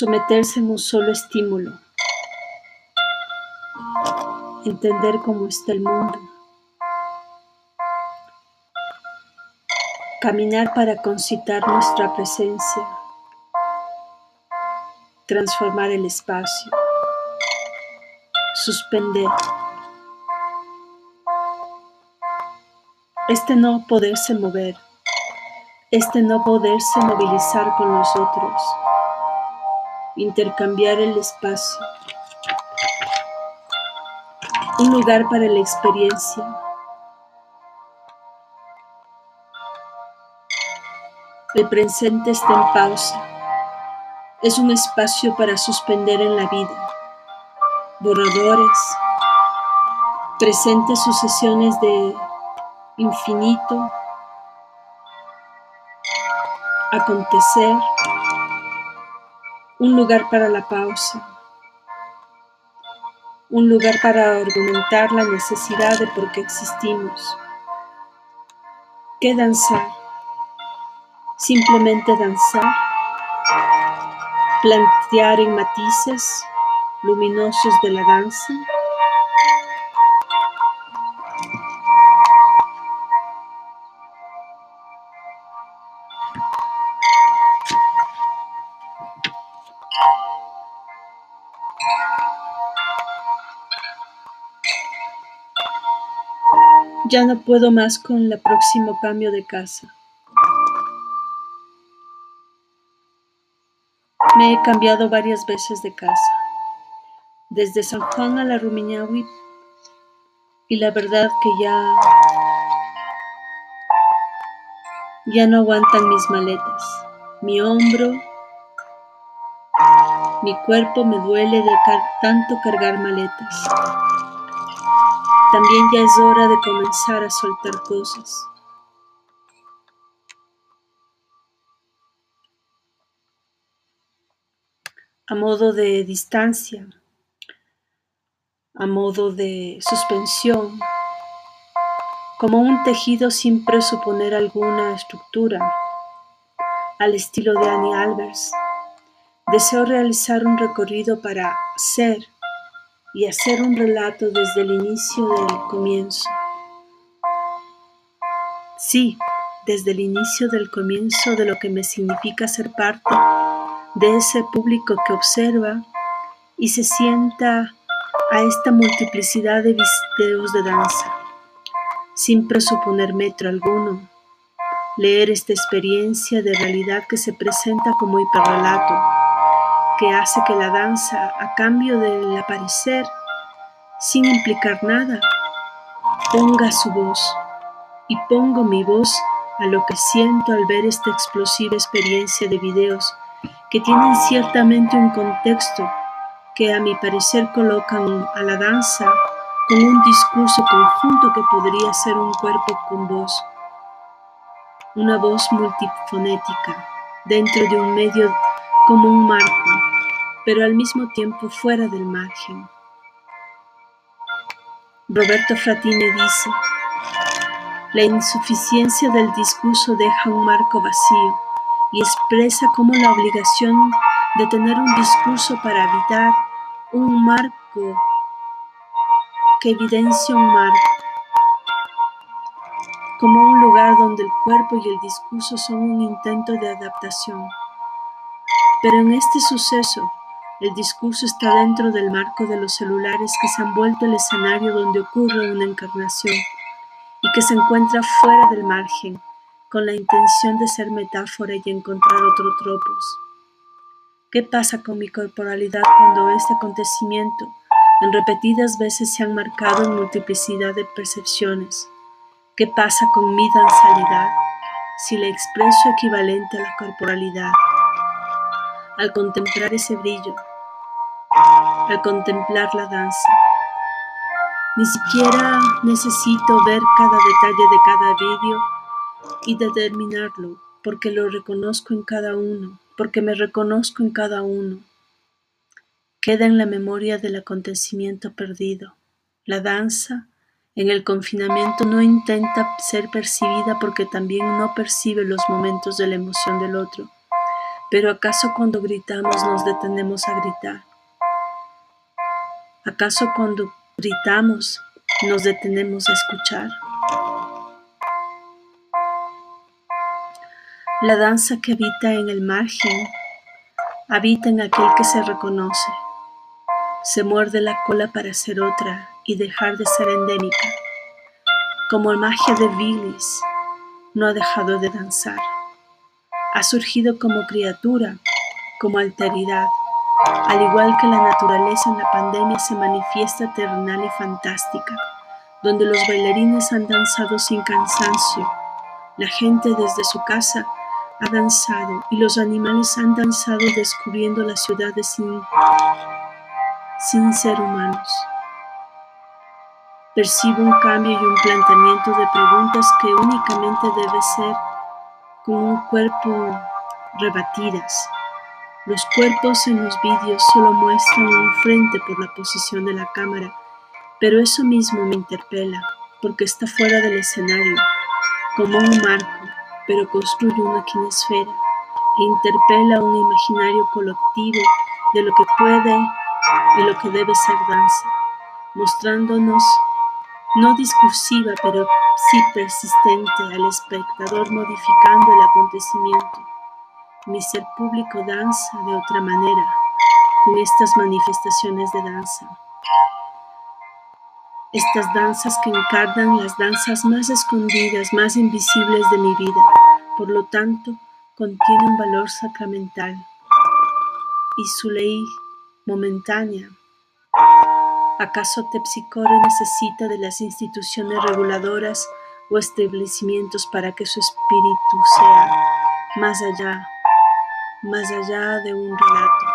someterse en un solo estímulo, entender cómo está el mundo, caminar para concitar nuestra presencia, transformar el espacio, suspender. Este no poderse mover, este no poderse movilizar con los otros intercambiar el espacio, un lugar para la experiencia. El presente está en pausa. Es un espacio para suspender en la vida. Borradores, presentes sucesiones de infinito, acontecer, un lugar para la pausa, un lugar para argumentar la necesidad de por qué existimos. ¿Qué danzar? Simplemente danzar, plantear en matices luminosos de la danza. Ya no puedo más con el próximo cambio de casa. Me he cambiado varias veces de casa, desde San Juan a la Rumiñahui, y la verdad que ya ya no aguantan mis maletas. Mi hombro, mi cuerpo me duele de tanto cargar maletas. También ya es hora de comenzar a soltar cosas. A modo de distancia, a modo de suspensión, como un tejido sin presuponer alguna estructura, al estilo de Annie Albers. Deseo realizar un recorrido para ser y hacer un relato desde el inicio del comienzo. Sí, desde el inicio del comienzo de lo que me significa ser parte de ese público que observa y se sienta a esta multiplicidad de videos de danza, sin presuponer metro alguno, leer esta experiencia de realidad que se presenta como hiperrelato que hace que la danza, a cambio del aparecer, sin implicar nada, ponga su voz. Y pongo mi voz a lo que siento al ver esta explosiva experiencia de videos que tienen ciertamente un contexto que a mi parecer colocan a la danza con un discurso conjunto que podría ser un cuerpo con voz, una voz multifonética dentro de un medio como un marco pero al mismo tiempo fuera del margen. Roberto Fratini dice, la insuficiencia del discurso deja un marco vacío y expresa como la obligación de tener un discurso para evitar un marco que evidencia un marco, como un lugar donde el cuerpo y el discurso son un intento de adaptación. Pero en este suceso, el discurso está dentro del marco de los celulares que se han vuelto el escenario donde ocurre una encarnación y que se encuentra fuera del margen, con la intención de ser metáfora y encontrar otros tropos. ¿Qué pasa con mi corporalidad cuando este acontecimiento en repetidas veces se han marcado en multiplicidad de percepciones? ¿Qué pasa con mi danzalidad si le expreso equivalente a la corporalidad? Al contemplar ese brillo, al contemplar la danza. Ni siquiera necesito ver cada detalle de cada vídeo y determinarlo, porque lo reconozco en cada uno, porque me reconozco en cada uno. Queda en la memoria del acontecimiento perdido. La danza en el confinamiento no intenta ser percibida porque también no percibe los momentos de la emoción del otro Pero ¿acaso cuando gritamos nos detenemos a gritar? ¿Acaso cuando gritamos nos detenemos a escuchar? La danza que habita en el margen habita en aquel que se reconoce, se muerde la cola para ser otra y dejar de ser endémica. Como magia de Billis, no ha dejado de danzar. Ha surgido como criatura, como alteridad, al igual que la naturaleza en la pandemia se manifiesta terrenal y fantástica, donde los bailarines han danzado sin cansancio, la gente desde su casa ha danzado y los animales han danzado descubriendo las ciudades sin, sin ser humanos. Percibo un cambio y un planteamiento de preguntas que únicamente debe ser con un cuerpo rebatidas. Los cuerpos en los vídeos solo muestran un frente por la posición de la cámara, pero eso mismo me interpela porque está fuera del escenario, como un marco, pero construye una quinesfera e interpela un imaginario colectivo de lo que puede y lo que debe ser danza, mostrándonos no discursiva, pero sí persistente al espectador modificando el acontecimiento. Mi ser público danza de otra manera con estas manifestaciones de danza. Estas danzas que encarnan las danzas más escondidas, más invisibles de mi vida, por lo tanto, contienen valor sacramental y su ley momentánea ¿Acaso Tepsicore necesita de las instituciones reguladoras o establecimientos para que su espíritu sea más allá, más allá de un relato?